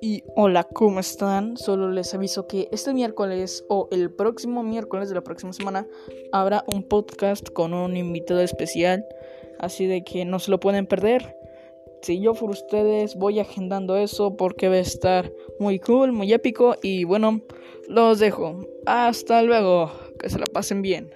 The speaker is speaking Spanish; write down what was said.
Y hola, ¿cómo están? Solo les aviso que este miércoles o el próximo miércoles de la próxima semana habrá un podcast con un invitado especial, así de que no se lo pueden perder. Si yo por ustedes voy agendando eso porque va a estar muy cool, muy épico y bueno, los dejo. Hasta luego, que se la pasen bien.